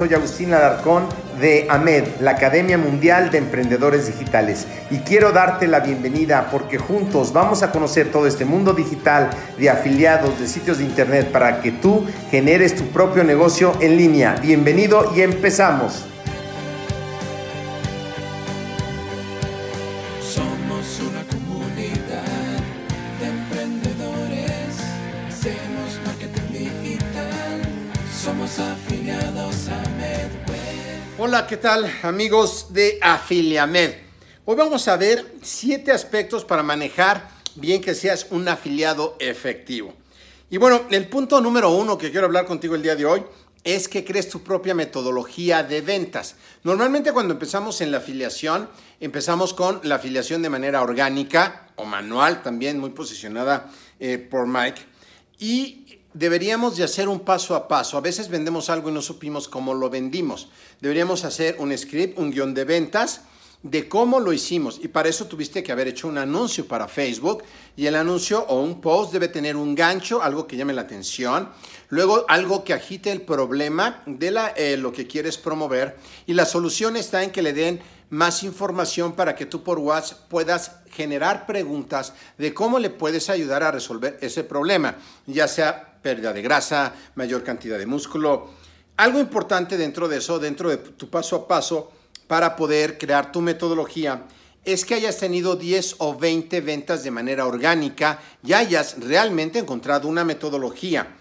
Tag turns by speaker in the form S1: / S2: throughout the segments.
S1: Soy Agustín Alarcón de AMED, la Academia Mundial de Emprendedores Digitales, y quiero darte la bienvenida porque juntos vamos a conocer todo este mundo digital de afiliados de sitios de internet para que tú generes tu propio negocio en línea. Bienvenido y empezamos. Hola, ¿qué tal amigos de Afiliamed? Hoy vamos a ver siete aspectos para manejar bien que seas un afiliado efectivo. Y bueno, el punto número uno que quiero hablar contigo el día de hoy es que crees tu propia metodología de ventas. Normalmente cuando empezamos en la afiliación, empezamos con la afiliación de manera orgánica o manual, también muy posicionada eh, por Mike. Y deberíamos de hacer un paso a paso. A veces vendemos algo y no supimos cómo lo vendimos. Deberíamos hacer un script, un guion de ventas de cómo lo hicimos. Y para eso tuviste que haber hecho un anuncio para Facebook. Y el anuncio o un post debe tener un gancho, algo que llame la atención. Luego algo que agite el problema de eh, lo que quieres promover. Y la solución está en que le den más información para que tú por WhatsApp puedas generar preguntas de cómo le puedes ayudar a resolver ese problema, ya sea pérdida de grasa, mayor cantidad de músculo. Algo importante dentro de eso, dentro de tu paso a paso para poder crear tu metodología, es que hayas tenido 10 o 20 ventas de manera orgánica y hayas realmente encontrado una metodología.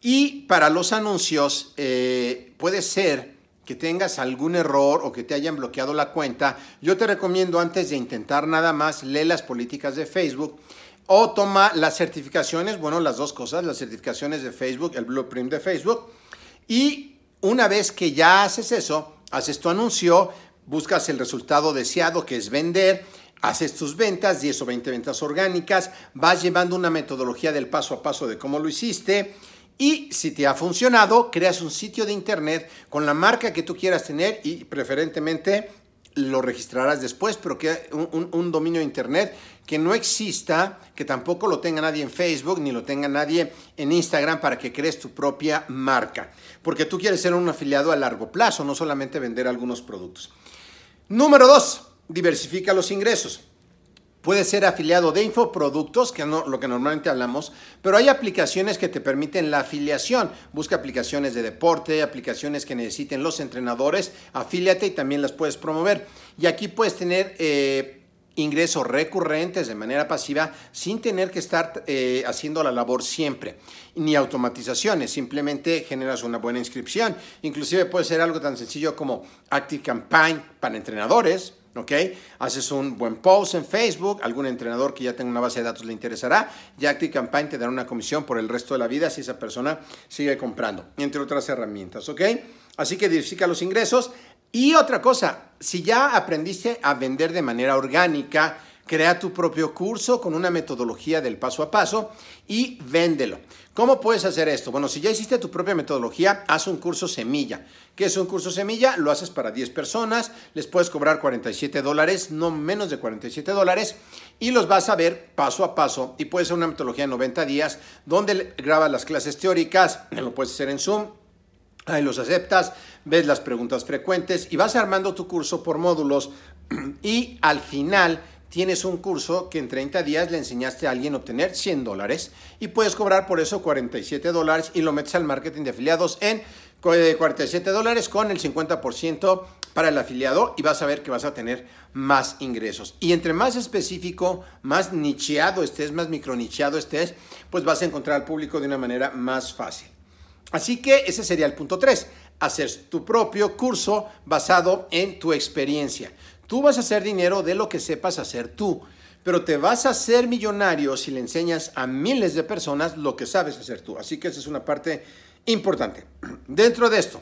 S1: Y para los anuncios, eh, puede ser que tengas algún error o que te hayan bloqueado la cuenta. Yo te recomiendo antes de intentar nada más, lee las políticas de Facebook o toma las certificaciones, bueno, las dos cosas, las certificaciones de Facebook, el blueprint de Facebook. Y una vez que ya haces eso, haces tu anuncio, buscas el resultado deseado, que es vender, haces tus ventas, 10 o 20 ventas orgánicas, vas llevando una metodología del paso a paso de cómo lo hiciste. Y si te ha funcionado, creas un sitio de internet con la marca que tú quieras tener y preferentemente lo registrarás después, pero que un, un, dominio de internet que no exista, que tampoco lo tenga nadie en Facebook ni lo tenga nadie en Instagram para que crees tu propia marca, porque tú quieres ser un afiliado a largo plazo, no solamente vender algunos productos. Número dos, diversifica los ingresos. Puede ser afiliado de infoproductos, que es lo que normalmente hablamos, pero hay aplicaciones que te permiten la afiliación. Busca aplicaciones de deporte, aplicaciones que necesiten los entrenadores, afíliate y también las puedes promover. Y aquí puedes tener eh, ingresos recurrentes de manera pasiva sin tener que estar eh, haciendo la labor siempre, ni automatizaciones, simplemente generas una buena inscripción. Inclusive puede ser algo tan sencillo como Active Campaign para entrenadores, ¿ok? Haces un buen post en Facebook, algún entrenador que ya tenga una base de datos le interesará y Active Campaign te dará una comisión por el resto de la vida si esa persona sigue comprando, entre otras herramientas, ¿ok? Así que diversifica los ingresos. Y otra cosa, si ya aprendiste a vender de manera orgánica, Crea tu propio curso con una metodología del paso a paso y véndelo. ¿Cómo puedes hacer esto? Bueno, si ya hiciste tu propia metodología, haz un curso semilla. ¿Qué es un curso semilla? Lo haces para 10 personas, les puedes cobrar 47 dólares, no menos de 47 dólares, y los vas a ver paso a paso. Y puede ser una metodología de 90 días, donde grabas las clases teóricas, lo puedes hacer en Zoom, ahí los aceptas, ves las preguntas frecuentes y vas armando tu curso por módulos y al final tienes un curso que en 30 días le enseñaste a alguien a obtener 100 dólares y puedes cobrar por eso 47 dólares y lo metes al marketing de afiliados en 47 dólares con el 50% para el afiliado y vas a ver que vas a tener más ingresos. Y entre más específico, más nicheado estés, más micronicheado estés, pues vas a encontrar al público de una manera más fácil. Así que ese sería el punto 3, hacer tu propio curso basado en tu experiencia. Tú vas a hacer dinero de lo que sepas hacer tú, pero te vas a hacer millonario si le enseñas a miles de personas lo que sabes hacer tú. Así que esa es una parte importante. Dentro de esto,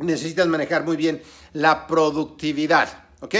S1: necesitas manejar muy bien la productividad, ¿ok?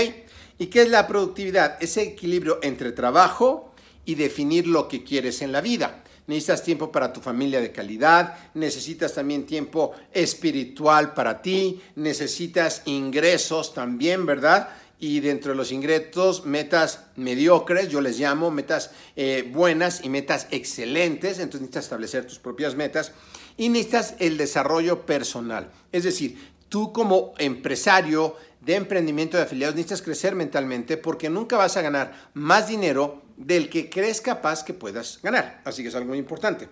S1: ¿Y qué es la productividad? Ese equilibrio entre trabajo y definir lo que quieres en la vida. Necesitas tiempo para tu familia de calidad, necesitas también tiempo espiritual para ti, necesitas ingresos también, ¿verdad? Y dentro de los ingresos, metas mediocres, yo les llamo, metas eh, buenas y metas excelentes, entonces necesitas establecer tus propias metas y necesitas el desarrollo personal. Es decir, tú como empresario de emprendimiento de afiliados necesitas crecer mentalmente porque nunca vas a ganar más dinero del que crees capaz que puedas ganar. Así que es algo muy importante.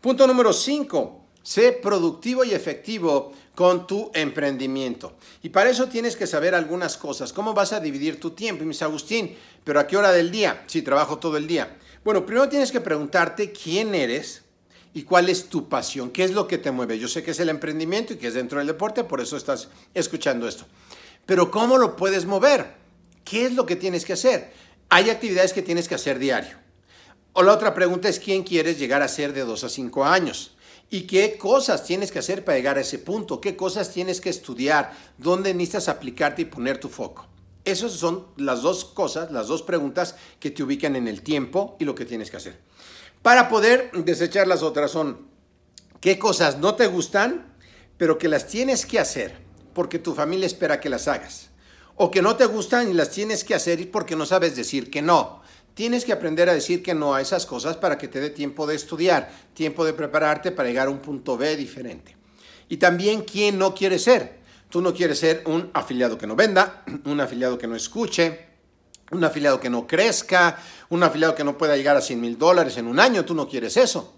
S1: Punto número 5. Sé productivo y efectivo con tu emprendimiento. Y para eso tienes que saber algunas cosas. ¿Cómo vas a dividir tu tiempo? Y me Agustín, ¿pero a qué hora del día? Sí, trabajo todo el día. Bueno, primero tienes que preguntarte quién eres y cuál es tu pasión, qué es lo que te mueve. Yo sé que es el emprendimiento y que es dentro del deporte, por eso estás escuchando esto. Pero ¿cómo lo puedes mover? ¿Qué es lo que tienes que hacer? Hay actividades que tienes que hacer diario. O la otra pregunta es quién quieres llegar a ser de 2 a 5 años. ¿Y qué cosas tienes que hacer para llegar a ese punto? ¿Qué cosas tienes que estudiar? ¿Dónde necesitas aplicarte y poner tu foco? Esas son las dos cosas, las dos preguntas que te ubican en el tiempo y lo que tienes que hacer. Para poder desechar las otras son qué cosas no te gustan, pero que las tienes que hacer porque tu familia espera que las hagas. O que no te gustan y las tienes que hacer porque no sabes decir que no. Tienes que aprender a decir que no a esas cosas para que te dé tiempo de estudiar, tiempo de prepararte para llegar a un punto B diferente. Y también quién no quiere ser. Tú no quieres ser un afiliado que no venda, un afiliado que no escuche, un afiliado que no crezca, un afiliado que no pueda llegar a 100 mil dólares en un año. Tú no quieres eso.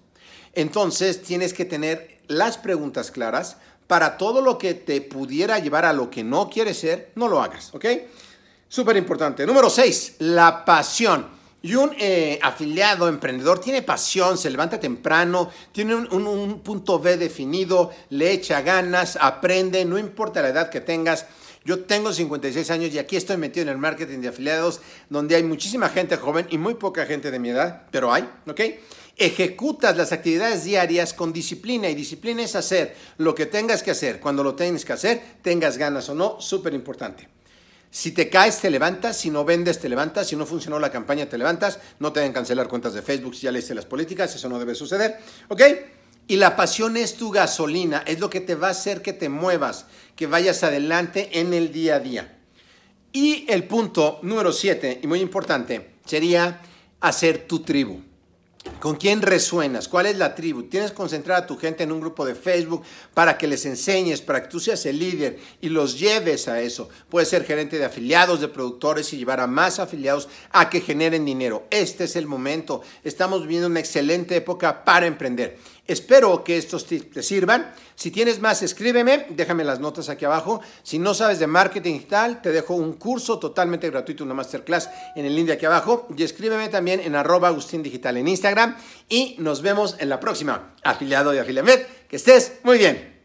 S1: Entonces tienes que tener las preguntas claras para todo lo que te pudiera llevar a lo que no quieres ser, no lo hagas, ¿ok? Súper importante. Número 6, la pasión. Y un eh, afiliado, emprendedor, tiene pasión, se levanta temprano, tiene un, un, punto B definido, le echa ganas, aprende, no importa la edad que tengas. Yo tengo 56 años y aquí estoy metido en el marketing de afiliados, donde hay muchísima gente joven y muy poca gente de mi edad, pero hay, ¿ok? ejecutas las actividades diarias con disciplina y disciplina es hacer lo que tengas que hacer, cuando lo tengas que hacer, tengas ganas o no, súper importante. Si te caes, te levantas, si no vendes, te levantas, si no funcionó la campaña, te levantas, no te deben cancelar cuentas de Facebook si ya leíste las políticas, eso no debe suceder, ¿ok? Y la pasión es tu gasolina, es lo que te va a hacer que te muevas, que vayas adelante en el día a día. Y el punto número siete, y muy importante, sería hacer tu tribu. ¿Con quién resuenas? ¿Cuál es la tribu? Tienes que concentrar a tu gente en un grupo de Facebook para que les enseñes, para que tú seas el líder y los lleves a eso. Puedes ser gerente de afiliados, de productores y llevar a más afiliados a que generen dinero. Este es el momento. Estamos viviendo una excelente época para emprender. Espero que estos tips te sirvan. Si tienes más, escríbeme, déjame las notas aquí abajo. Si no sabes de marketing digital, te dejo un curso totalmente gratuito, una masterclass en el link de aquí abajo. Y escríbeme también en arroba Agustín Digital en Instagram. Y nos vemos en la próxima. Afiliado de Afiliamed. Que estés muy bien.